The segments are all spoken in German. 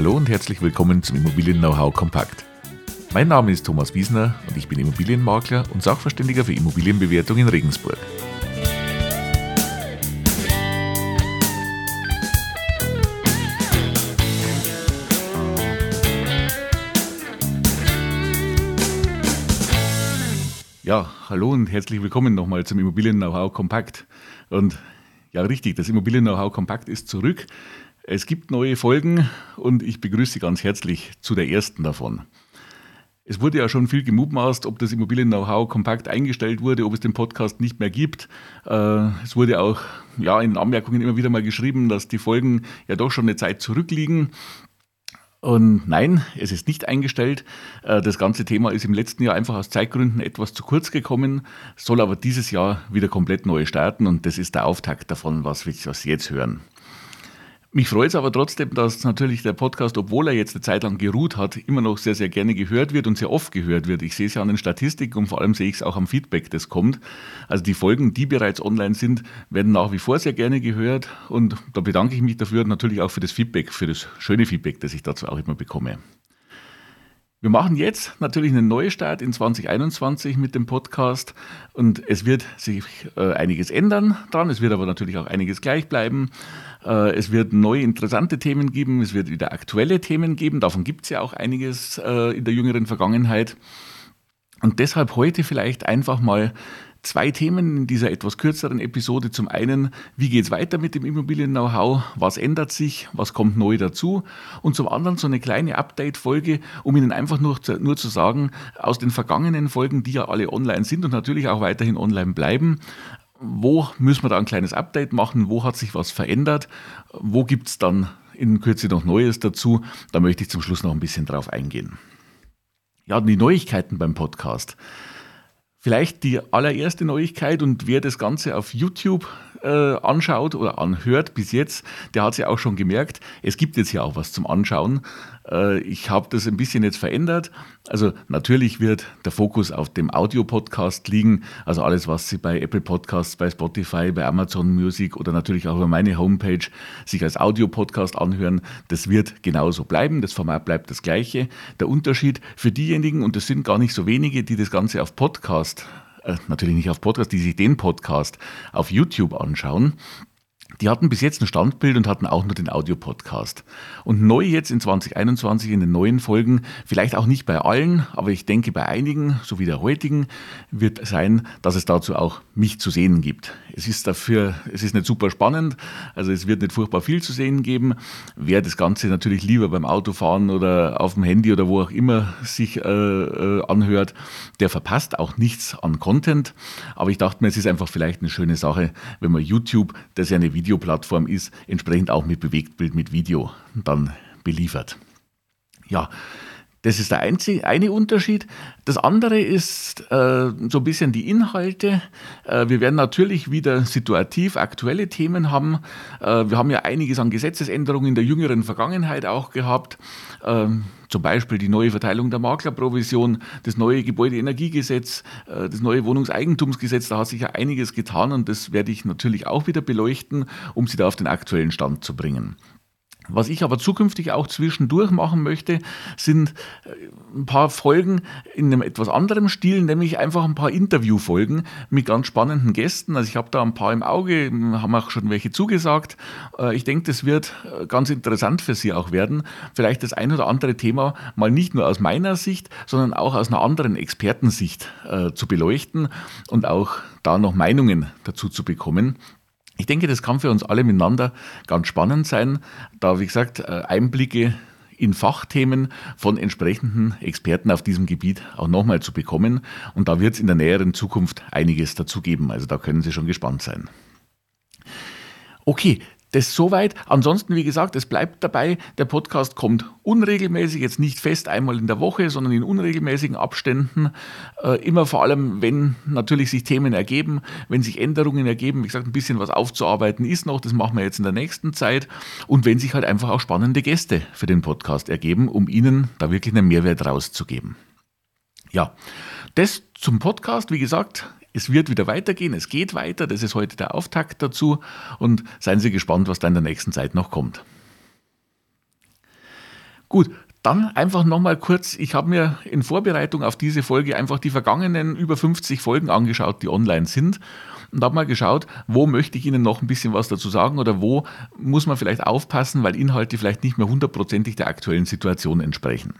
Hallo und herzlich willkommen zum Immobilien-Know-how Kompakt. Mein Name ist Thomas Wiesner und ich bin Immobilienmakler und Sachverständiger für Immobilienbewertung in Regensburg. Ja, hallo und herzlich willkommen nochmal zum Immobilien-Know-how Kompakt. Und ja, richtig, das Immobilien-Know-how Kompakt ist zurück. Es gibt neue Folgen und ich begrüße Sie ganz herzlich zu der ersten davon. Es wurde ja schon viel gemutmaßt, ob das Immobilien-Know-how kompakt eingestellt wurde, ob es den Podcast nicht mehr gibt. Äh, es wurde auch ja, in Anmerkungen immer wieder mal geschrieben, dass die Folgen ja doch schon eine Zeit zurückliegen. Und nein, es ist nicht eingestellt. Äh, das ganze Thema ist im letzten Jahr einfach aus Zeitgründen etwas zu kurz gekommen, soll aber dieses Jahr wieder komplett neu starten und das ist der Auftakt davon, was wir jetzt hören. Mich freut es aber trotzdem, dass natürlich der Podcast, obwohl er jetzt eine Zeit lang geruht hat, immer noch sehr, sehr gerne gehört wird und sehr oft gehört wird. Ich sehe es ja an den Statistiken und vor allem sehe ich es auch am Feedback, das kommt. Also die Folgen, die bereits online sind, werden nach wie vor sehr gerne gehört und da bedanke ich mich dafür natürlich auch für das Feedback, für das schöne Feedback, das ich dazu auch immer bekomme. Wir machen jetzt natürlich einen Neustart in 2021 mit dem Podcast und es wird sich äh, einiges ändern dran. Es wird aber natürlich auch einiges gleich bleiben. Äh, es wird neue interessante Themen geben. Es wird wieder aktuelle Themen geben. Davon gibt es ja auch einiges äh, in der jüngeren Vergangenheit. Und deshalb heute vielleicht einfach mal zwei Themen in dieser etwas kürzeren Episode. Zum einen, wie geht es weiter mit dem Immobilien-Know-how? Was ändert sich? Was kommt neu dazu? Und zum anderen so eine kleine Update-Folge, um Ihnen einfach nur, nur zu sagen, aus den vergangenen Folgen, die ja alle online sind und natürlich auch weiterhin online bleiben, wo müssen wir da ein kleines Update machen? Wo hat sich was verändert? Wo gibt es dann in Kürze noch Neues dazu? Da möchte ich zum Schluss noch ein bisschen drauf eingehen. Ja, die Neuigkeiten beim Podcast. Vielleicht die allererste Neuigkeit und wer das Ganze auf YouTube äh, anschaut oder anhört bis jetzt, der hat es ja auch schon gemerkt, es gibt jetzt ja auch was zum Anschauen. Äh, ich habe das ein bisschen jetzt verändert. Also natürlich wird der Fokus auf dem Audio-Podcast liegen. Also alles, was Sie bei Apple Podcasts, bei Spotify, bei Amazon Music oder natürlich auch über meine Homepage sich als Audio-Podcast anhören, das wird genauso bleiben. Das Format bleibt das gleiche. Der Unterschied für diejenigen, und das sind gar nicht so wenige, die das Ganze auf Podcast äh, natürlich nicht auf Podcast, die sich den Podcast auf YouTube anschauen, die hatten bis jetzt ein Standbild und hatten auch nur den Audiopodcast. Und neu jetzt in 2021 in den neuen Folgen, vielleicht auch nicht bei allen, aber ich denke bei einigen, so wie der heutigen, wird sein, dass es dazu auch mich zu sehen gibt. Es ist dafür, es ist nicht super spannend, also es wird nicht furchtbar viel zu sehen geben. Wer das Ganze natürlich lieber beim Autofahren oder auf dem Handy oder wo auch immer sich äh, äh, anhört, der verpasst auch nichts an Content. Aber ich dachte mir, es ist einfach vielleicht eine schöne Sache, wenn man YouTube, das ja eine Video Videoplattform ist, entsprechend auch mit Bewegtbild, mit Video dann beliefert. Ja, das ist der einzige, eine Unterschied. Das andere ist äh, so ein bisschen die Inhalte. Äh, wir werden natürlich wieder situativ aktuelle Themen haben. Äh, wir haben ja einiges an Gesetzesänderungen in der jüngeren Vergangenheit auch gehabt. Ähm, zum Beispiel die neue Verteilung der Maklerprovision, das neue Gebäudeenergiegesetz, äh, das neue Wohnungseigentumsgesetz. Da hat sich ja einiges getan und das werde ich natürlich auch wieder beleuchten, um Sie da auf den aktuellen Stand zu bringen. Was ich aber zukünftig auch zwischendurch machen möchte, sind äh, ein paar Folgen in einem etwas anderen Stil, nämlich einfach ein paar Interviewfolgen mit ganz spannenden Gästen. Also ich habe da ein paar im Auge, haben auch schon welche zugesagt. Äh, ich denke, das wird äh, ganz interessant für Sie auch werden. Vielleicht das ein oder andere Thema mal nicht nur aus meiner Sicht, sondern auch aus einer anderen Expertensicht zu beleuchten und auch da noch Meinungen dazu zu bekommen. Ich denke, das kann für uns alle miteinander ganz spannend sein, da, wie gesagt, äh, Einblicke in Fachthemen von entsprechenden Experten auf diesem Gebiet auch nochmal zu bekommen. Und da wird es in der näheren Zukunft einiges dazu geben. Also da können Sie schon gespannt sein. Okay, das soweit. Ansonsten, wie gesagt, es bleibt dabei, der Podcast kommt unregelmäßig, jetzt nicht fest einmal in der Woche, sondern in unregelmäßigen Abständen. Äh, immer vor allem, wenn natürlich sich Themen ergeben, wenn sich Änderungen ergeben. Wie gesagt, ein bisschen was aufzuarbeiten ist noch, das machen wir jetzt in der nächsten Zeit. Und wenn sich halt einfach auch spannende Gäste für den Podcast ergeben, um Ihnen da wirklich einen Mehrwert rauszugeben. Ja, das zum Podcast. Wie gesagt, es wird wieder weitergehen, es geht weiter, das ist heute der Auftakt dazu und seien Sie gespannt, was da in der nächsten Zeit noch kommt. Gut, dann einfach nochmal kurz, ich habe mir in Vorbereitung auf diese Folge einfach die vergangenen über 50 Folgen angeschaut, die online sind und habe mal geschaut, wo möchte ich Ihnen noch ein bisschen was dazu sagen oder wo muss man vielleicht aufpassen, weil Inhalte vielleicht nicht mehr hundertprozentig der aktuellen Situation entsprechen.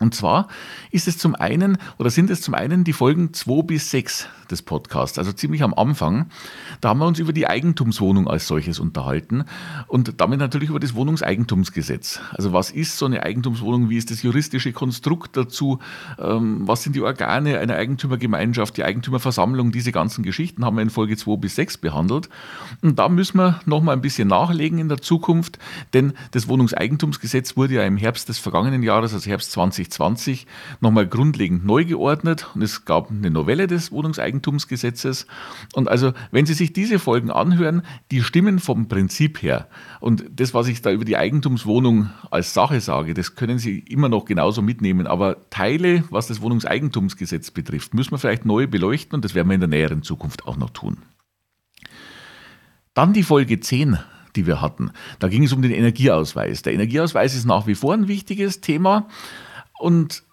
Und zwar ist es zum einen oder sind es zum einen die Folgen 2 bis 6 des Podcasts, also ziemlich am Anfang. Da haben wir uns über die Eigentumswohnung als solches unterhalten und damit natürlich über das Wohnungseigentumsgesetz. Also was ist so eine Eigentumswohnung, wie ist das juristische Konstrukt dazu, ähm, was sind die Organe einer Eigentümergemeinschaft, die Eigentümerversammlung, diese ganzen Geschichten haben wir in Folge 2 bis 6 behandelt. Und da müssen wir nochmal ein bisschen nachlegen in der Zukunft, denn das Wohnungseigentumsgesetz wurde ja im Herbst des vergangenen Jahres, also Herbst 2020, nochmal grundlegend neu geordnet und es gab eine Novelle des Wohnungseigentumsgesetzes Eigentumsgesetzes. Und also, wenn Sie sich diese Folgen anhören, die stimmen vom Prinzip her. Und das, was ich da über die Eigentumswohnung als Sache sage, das können Sie immer noch genauso mitnehmen. Aber Teile, was das Wohnungseigentumsgesetz betrifft, müssen wir vielleicht neu beleuchten und das werden wir in der näheren Zukunft auch noch tun. Dann die Folge 10 die wir hatten. Da ging es um den Energieausweis. Der Energieausweis ist nach wie vor ein wichtiges Thema und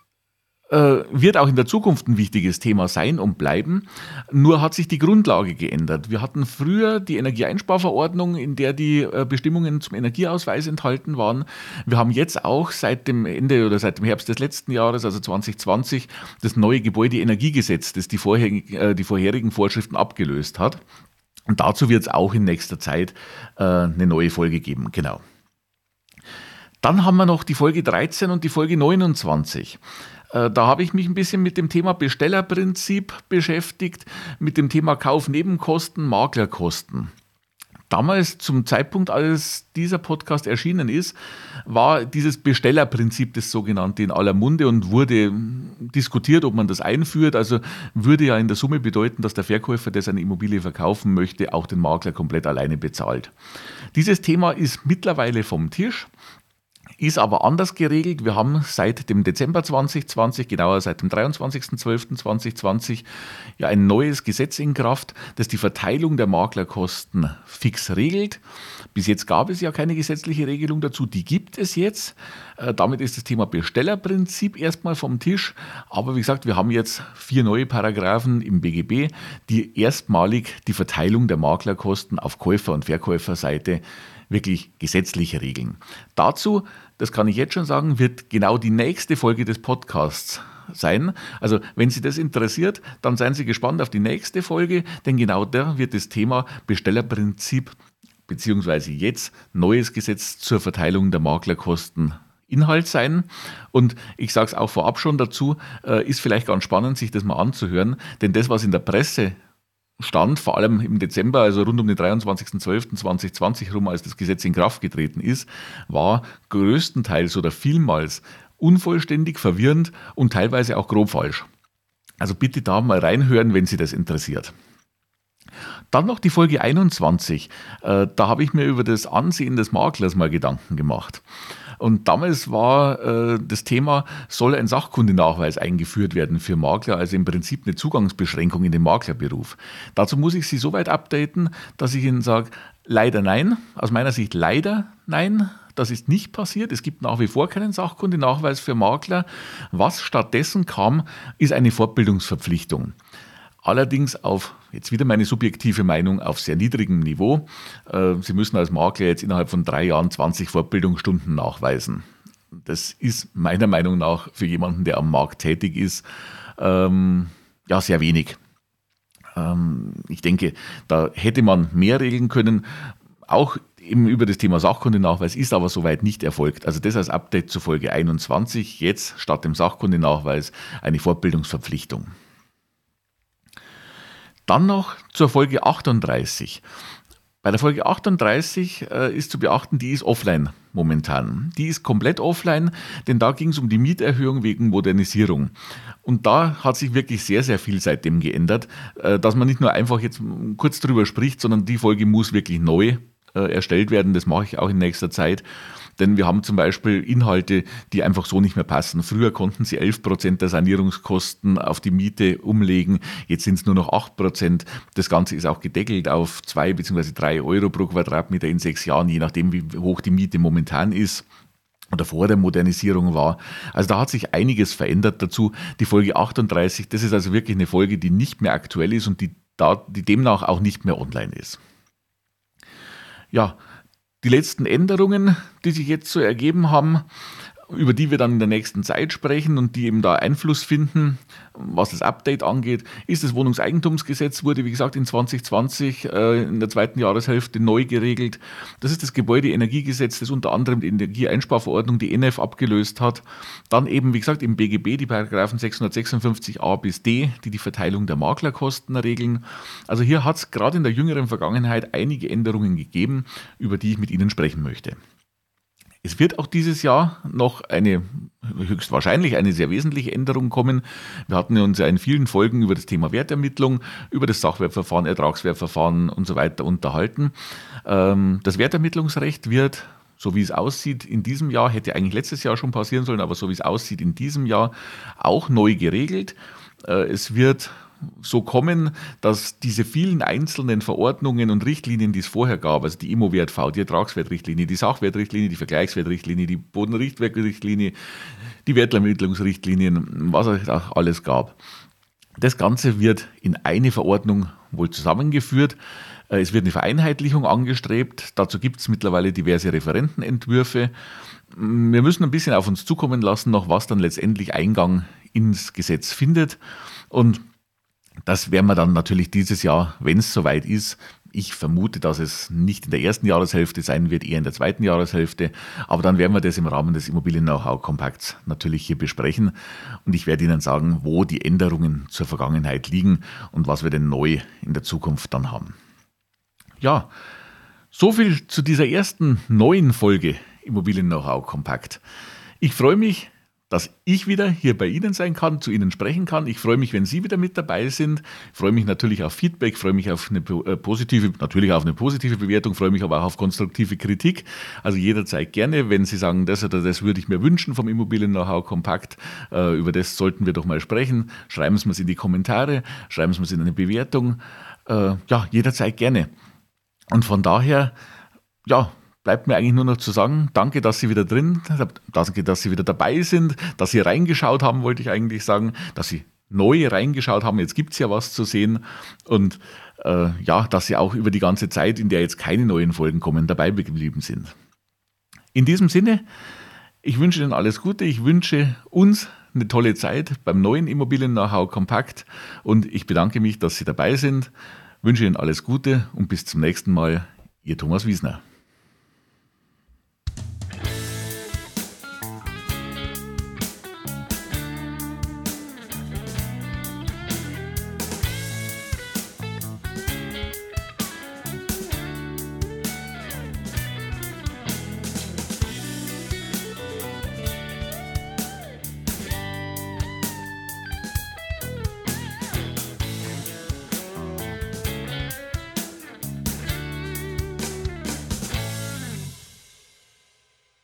äh, wird auch in der Zukunft ein wichtiges Thema sein und bleiben. Nur hat sich die Grundlage geändert. Wir hatten früher die Energieeinsparverordnung, in der die äh, Bestimmungen zum Energieausweis enthalten waren. Wir haben jetzt auch seit dem Ende oder seit dem Herbst des letzten Jahres, also 2020, das neue Gebäudeenergiegesetz, das die vorherigen, äh, die vorherigen Vorschriften abgelöst hat. Und dazu wird es auch in nächster Zeit eine neue Folge geben. Genau. Dann haben wir noch die Folge 13 und die Folge 29. Äh, da habe ich mich ein bisschen mit dem Thema Bestellerprinzip beschäftigt, mit dem Thema Kaufnebenkosten, Maklerkosten. Damals, zum Zeitpunkt, als dieser Podcast erschienen ist, war dieses Bestellerprinzip das sogenannte in aller Munde und wurde diskutiert, ob man das einführt. Also würde ja in der Summe bedeuten, dass der Verkäufer, der seine Immobilie verkaufen möchte, auch den Makler komplett alleine bezahlt. Dieses Thema ist mittlerweile vom Tisch ist aber anders geregelt. Wir haben seit dem Dezember 2020, genauer seit dem 23.12.2020, ja ein neues Gesetz in Kraft, das die Verteilung der Maklerkosten fix regelt. Bis jetzt gab es ja keine gesetzliche Regelung dazu, die gibt es jetzt. Äh, damit ist das Thema Bestellerprinzip erstmal vom Tisch. Aber wie gesagt, wir haben jetzt vier neue Paragraphen im BGB, die erstmalig die Verteilung der Maklerkosten auf Käufer- und Verkäuferseite wirklich gesetzlich regeln. Dazu das kann ich jetzt schon sagen, wird genau die nächste Folge des Podcasts sein. Also wenn Sie das interessiert, dann seien Sie gespannt auf die nächste Folge, denn genau da wird das Thema Bestellerprinzip beziehungsweise jetzt neues Gesetz zur Verteilung der Maklerkosten Inhalt sein. Und ich sage es auch vorab schon dazu, äh, ist vielleicht ganz spannend, sich das mal anzuhören, denn das, was in der Presse stand, vor allem im Dezember, also rund um den 23.12.2020 rum, als das Gesetz in Kraft getreten ist, war größtenteils oder vielmals unvollständig, verwirrend und teilweise auch grob falsch. Also bitte da mal reinhören, wenn Sie das interessiert. Dann noch die Folge 21. Äh, da habe ich mir über das Ansehen des Maklers mal Gedanken gemacht. Und damals war äh, das Thema, soll ein Sachkundenachweis eingeführt werden für Makler, also im Prinzip eine Zugangsbeschränkung in den Maklerberuf. Dazu muss ich Sie so weit updaten, dass ich Ihnen sage, leider nein, aus meiner Sicht leider nein. Das ist nicht passiert. Es gibt nach wie vor keinen Sachkundenachweis für Makler. Was stattdessen kam, ist eine Fortbildungsverpflichtung. Allerdings auf, jetzt wieder meine subjektive Meinung, auf sehr niedrigem Niveau. Äh, Sie müssen als Makler jetzt innerhalb von drei Jahren 20 Fortbildungsstunden nachweisen. Das ist meiner Meinung nach für jemanden, der am Markt tätig ist, ähm, ja, sehr wenig. Ähm, ich denke, da hätte man mehr regeln können. Auch eben über das Thema Sachkundenachweis ist aber soweit nicht erfolgt. Also das als Update zur Folge 21, jetzt statt dem Sachkundenachweis eine Fortbildungsverpflichtung. Dann noch zur Folge 38. Bei der Folge 38 äh, ist zu beachten, die ist offline momentan. Die ist komplett offline, denn da ging es um die Mieterhöhung wegen Modernisierung. Und da hat sich wirklich sehr, sehr viel seitdem geändert, äh, dass man nicht nur einfach jetzt kurz drüber spricht, sondern die Folge muss wirklich neu äh, erstellt werden. Das mache ich auch in nächster Zeit. Denn wir haben zum Beispiel Inhalte, die einfach so nicht mehr passen. Früher konnten sie 11 Prozent der Sanierungskosten auf die Miete umlegen. Jetzt sind es nur noch 8 Prozent. Das Ganze ist auch gedeckelt auf 2 bzw. 3 Euro pro Quadratmeter in sechs Jahren, je nachdem, wie hoch die Miete momentan ist. oder vor der Modernisierung war. Also da hat sich einiges verändert dazu. Die Folge 38, das ist also wirklich eine Folge, die nicht mehr aktuell ist und die, da, die demnach auch nicht mehr online ist. Ja, die letzten Änderungen, die sich jetzt so ergeben haben, über die wir dann in der nächsten Zeit sprechen und die eben da Einfluss finden, was das Update angeht, ist das Wohnungseigentumsgesetz, wurde wie gesagt in 2020 äh, in der zweiten Jahreshälfte neu geregelt. Das ist das Gebäudeenergiegesetz, das unter anderem die Energieeinsparverordnung, die NF, abgelöst hat. Dann eben, wie gesagt, im BGB die Paragraphen 656a bis d, die die Verteilung der Maklerkosten regeln. Also hier hat es gerade in der jüngeren Vergangenheit einige Änderungen gegeben, über die ich mit Ihnen sprechen möchte. Es wird auch dieses Jahr noch eine, höchstwahrscheinlich eine sehr wesentliche Änderung kommen. Wir hatten uns ja in vielen Folgen über das Thema Wertermittlung, über das Sachwertverfahren, Ertragswertverfahren und so weiter unterhalten. Ähm, das Wertermittlungsrecht wird so wie es aussieht, in diesem Jahr, hätte eigentlich letztes Jahr schon passieren sollen, aber so wie es aussieht, in diesem Jahr auch neu geregelt. Äh, es wird so kommen, dass diese vielen einzelnen Verordnungen und Richtlinien, die es vorher gab, also die Immo-Wert-V, die Ertragswertrichtlinie, die Sachwertrichtlinie, die Vergleichswertrichtlinie, die Bodenrichtwertrichtlinie, die Wertermittlungsrichtlinien, was es auch alles gab. Das Ganze wird in eine Verordnung wohl zusammengeführt. Äh, es wird eine Vereinheitlichung angestrebt. Dazu gibt es mittlerweile diverse Referentenentwürfe. Wir müssen ein bisschen auf uns zukommen lassen, noch was dann letztendlich Eingang ins Gesetz findet. Und das werden wir dann natürlich dieses Jahr, wenn es soweit ist, ich vermute, dass es nicht in der ersten Jahreshälfte sein wird, eher in der zweiten Jahreshälfte. Aber dann werden wir das im Rahmen des Immobilien-Know-how-Kompakts natürlich hier besprechen. Und ich werde Ihnen sagen, wo die Änderungen zur Vergangenheit liegen und was wir denn neu in der Zukunft dann haben. Ja, so viel zu dieser ersten neuen Folge Immobilien-Know-how-Kompakt. Ich freue mich, dass ich wieder hier bei Ihnen sein kann, zu Ihnen sprechen kann. Ich freue mich, wenn Sie wieder mit dabei sind. Ich freue mich natürlich auf Feedback, freue mich auf eine äh, positive, natürlich auf eine positive Bewertung, freue mich aber auch auf konstruktive Kritik. Also jederzeit gerne, wenn Sie sagen, das oder das würde ich mir wünschen vom Immobilien-Know-how kompakt, äh, über das sollten wir doch mal sprechen. Schreiben Sie es in die Kommentare, schreiben Sie es in eine Bewertung. Äh, ja, jederzeit gerne. Und von daher, ja, bleibt mir eigentlich nur noch zu sagen, danke, dass Sie wieder drin, danke, dass Sie wieder dabei sind, dass Sie reingeschaut haben, wollte ich eigentlich sagen, dass Sie neu reingeschaut haben. Jetzt gibt es ja was zu sehen und äh, ja, dass Sie auch über die ganze Zeit, in der jetzt keine neuen Folgen kommen, dabei geblieben sind. In diesem Sinne, ich wünsche Ihnen alles Gute, ich wünsche uns eine tolle Zeit beim neuen Immobilien-Know-how Kompakt und ich bedanke mich, dass Sie dabei sind, wünsche Ihnen alles Gute und bis zum nächsten Mal. Ihr Thomas Wiesner.